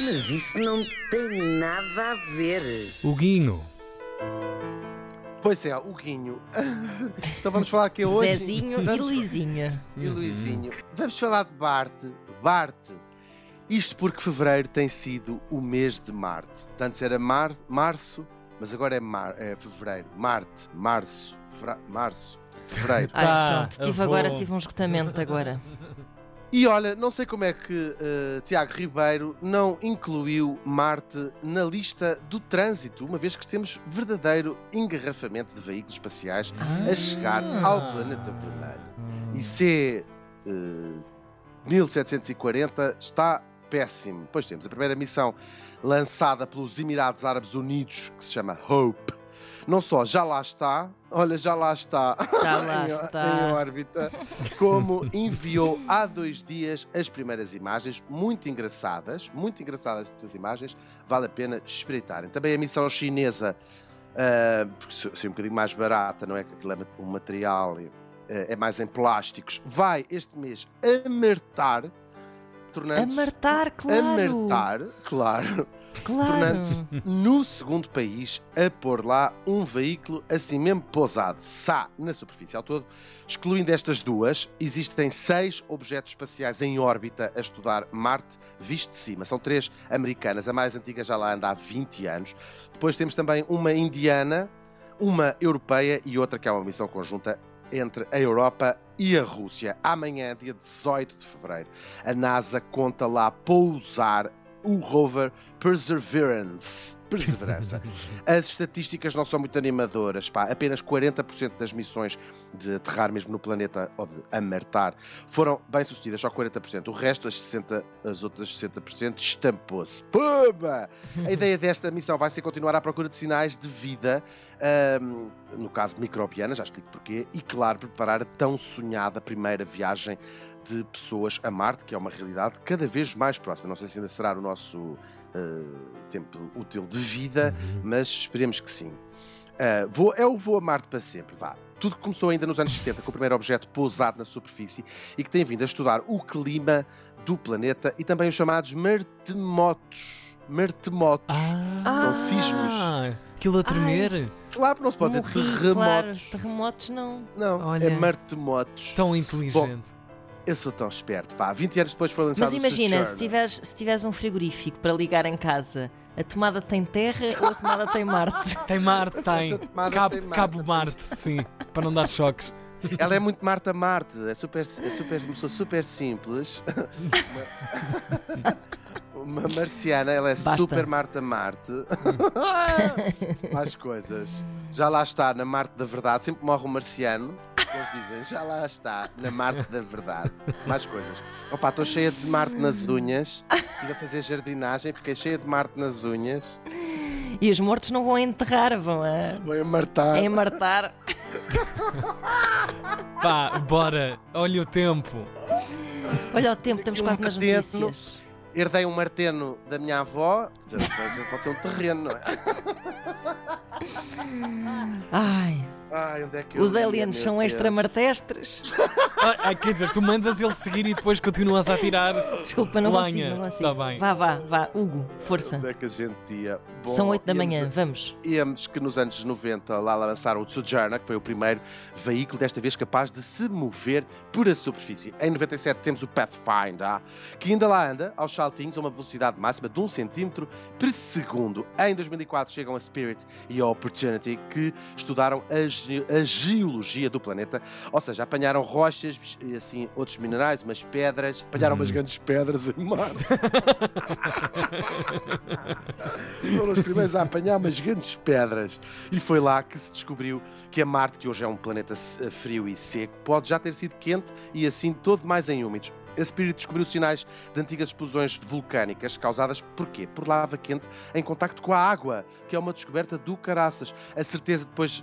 Mas isso não tem nada a ver. O Guinho. Pois é, o Guinho. então vamos falar aqui hoje. Zezinho e Vamos- Luizinha. E Luizinho. Vamos falar de Bart. Bart. Isto porque fevereiro tem sido o mês de Marte. Antes era mar, março, mas agora é, mar, é fevereiro. Marte, março, fra- março, fevereiro. Ai, Tá, pronto, tive agora, tive um esgotamento agora. E olha, não sei como é que eh, Tiago Ribeiro não incluiu Marte na lista do trânsito, uma vez que temos verdadeiro engarrafamento de veículos espaciais a chegar Ah. ao planeta vermelho. E C eh, 1740 está péssimo. Pois temos a primeira missão lançada pelos Emirados Árabes Unidos, que se chama Hope. Não só já lá está, olha, já lá está, Já lá em- está. em órbita, como enviou há dois dias as primeiras imagens, muito engraçadas, muito engraçadas estas imagens, vale a pena espreitarem. Também a missão chinesa, ah, porque se é um bocadinho mais barata, não é que aquilo é um material, eh, é mais em plásticos, vai este mês amartar, A tornando-se martar, claro. amartar, claro, Claro. tornando-se no segundo país a pôr lá um veículo assim mesmo pousado, SA, na superfície ao todo. Excluindo estas duas, existem seis objetos espaciais em órbita a estudar Marte visto de cima. São três americanas, a mais antiga já lá anda há 20 anos. Depois temos também uma indiana, uma europeia e outra que é uma missão conjunta entre a Europa e a Rússia. Amanhã, dia 18 de fevereiro, a NASA conta lá pousar o rover Perseverance. Perseverança. As estatísticas não são muito animadoras, pá. Apenas 40% das missões de aterrar mesmo no planeta ou de amartar foram bem sucedidas, só 40%. O resto, as, 60, as outras 60%, estampou-se. Pumba! A ideia desta missão vai ser continuar à procura de sinais de vida, ahm, no caso microbiana, já explico porquê, e claro, preparar a tão sonhada primeira viagem de pessoas a Marte, que é uma realidade cada vez mais próxima. Não sei se ainda será o nosso eh, tempo útil de vida, mas esperemos que sim. Ah, vou, é o voo a Marte para sempre, vá. Tudo começou ainda nos anos 70 com o primeiro objeto pousado na superfície e que tem vindo a estudar o clima do planeta e também os chamados martemotos. Martemotos. Ah, São sismos. Aquilo a tremer. Claro, não se pode Morri, dizer claro. terremotos. Terremotos não. Não, Olha. é martemotos. Tão inteligente. Eu sou tão esperto, pá. 20 anos depois foi lançado Mas o imagina, se tiveres, se tiveres um frigorífico para ligar em casa, a tomada tem terra ou a tomada tem Marte? Tem Marte, tem. Cabo, tem Marte. Cabo Marte, sim. Para não dar choques. Ela é muito Marta Marte, é super, é super, uma pessoa super simples. Uma, uma marciana, ela é Basta. super Marta Marte. Mais coisas. Já lá está, na Marte da Verdade. Sempre morre um marciano. Eles dizem, já lá está, na Marte da Verdade. Mais coisas. Opa, estou cheia de Marte nas unhas. Estive a fazer jardinagem, fiquei cheia de Marte nas unhas. E os mortos não vão enterrar, vão a, Vou amartar. a enmartar. Pá, bora. Olha o tempo. Olha o tempo, estamos um quase nas notícias. Herdei um marteno da minha avó. Já pode- Pode ser um terreno, não é? Ai, Ai, onde é que os aliens são extramartestres. Ah, ah, quer dizer, tu mandas ele seguir e depois continuas a tirar. Desculpa, não Lenha. consigo, não consigo. Tá bem. Vá, vá, vá. Hugo, força. Onde é que a gente ia? Bom, São 8 da íamos manhã, a- vamos. Íamos que nos anos 90 lá lançaram o Sojourner, que foi o primeiro veículo, desta vez capaz de se mover por a superfície. Em 97 temos o Pathfinder, que ainda lá anda, aos saltinhos, a uma velocidade máxima de 1 cm por segundo. Em 2004 chegam a Spirit e a Opportunity, que estudaram a, ge- a geologia do planeta, ou seja, apanharam rochas e assim outros minerais, umas pedras, apanharam umas Hum. grandes pedras em mar. Foram os primeiros a apanhar umas grandes pedras. E foi lá que se descobriu que a Marte, que hoje é um planeta se- frio e seco, pode já ter sido quente e assim todo mais em úmidos. A Spirit descobriu sinais de antigas explosões vulcânicas causadas por quê? Por lava quente em contacto com a água, que é uma descoberta do caraças. A certeza depois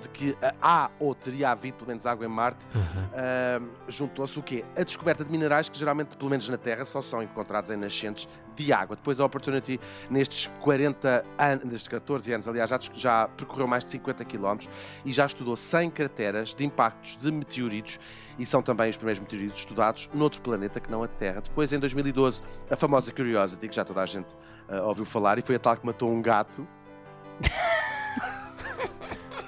de que há ou teria havido pelo menos água em Marte, uh, juntou-se o quê? A descoberta de minerais que geralmente, pelo menos na Terra, só são encontrados em nascentes de água. Depois a Opportunity, nestes 40 anos, nestes 14 anos, aliás, já, já percorreu mais de 50 km e já estudou 100 crateras de impactos de meteoritos e são também os primeiros meteoritos estudados noutro planeta que não a Terra. Depois, em 2012, a famosa Curiosity, que já toda a gente uh, ouviu falar, e foi a tal que matou um gato.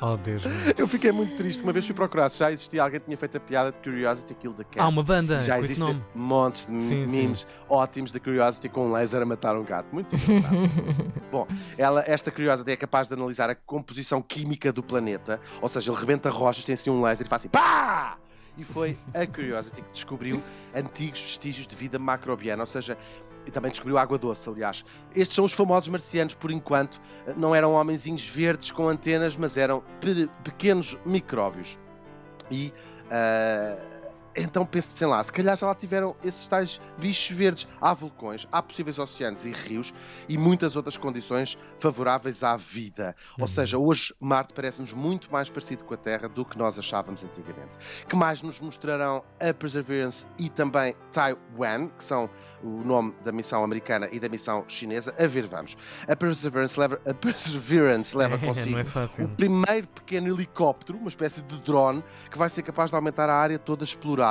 Oh, Deus Eu fiquei muito triste. Uma vez fui procurar se já existia alguém que tinha feito a piada de Curiosity Kill the Cat. Há uma banda já com existem esse nome. montes de Sim, memes sim. ótimos da Curiosity com um laser a matar um gato. Muito engraçado. Bom, ela, esta Curiosity é capaz de analisar a composição química do planeta, ou seja, ele rebenta rochas, tem assim um laser e faz assim pá! E foi a Curiosity que descobriu antigos vestígios de vida macrobiana, ou seja, e também descobriu água doce, aliás. Estes são os famosos marcianos, por enquanto, não eram homenzinhos verdes com antenas, mas eram pe pequenos micróbios. E uh, então pensem lá, se calhar já lá tiveram esses tais bichos verdes. Há vulcões, há possíveis oceanos e rios e muitas outras condições favoráveis à vida. Ou seja, hoje Marte parece-nos muito mais parecido com a Terra do que nós achávamos antigamente. Que mais nos mostrarão a Perseverance e também Taiwan, que são o nome da missão americana e da missão chinesa. A ver, vamos. A Perseverance leva, a Perseverance leva consigo não é fácil. o primeiro pequeno helicóptero, uma espécie de drone, que vai ser capaz de aumentar a área toda explorada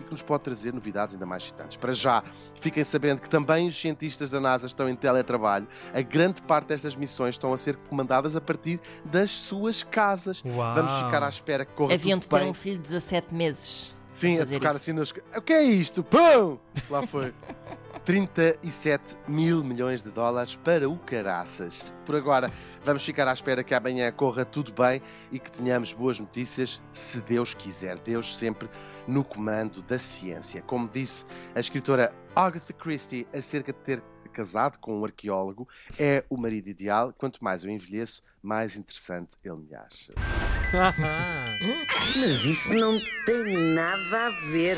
e que nos pode trazer novidades ainda mais excitantes. Para já, fiquem sabendo que também os cientistas da NASA estão em teletrabalho. A grande parte destas missões estão a ser comandadas a partir das suas casas. Uau. Vamos ficar à espera que corra Haviam de ter um filho de 17 meses. Sim, a tocar isso. assim nos. O que é isto? Pum! Lá foi. 37 mil milhões de dólares para o caraças. Por agora, vamos ficar à espera que amanhã corra tudo bem e que tenhamos boas notícias, se Deus quiser. Deus sempre no comando da ciência. Como disse a escritora Agatha Christie acerca de ter casado com um arqueólogo, é o marido ideal. Quanto mais eu envelheço, mais interessante ele me acha. Mas isso não tem nada a ver.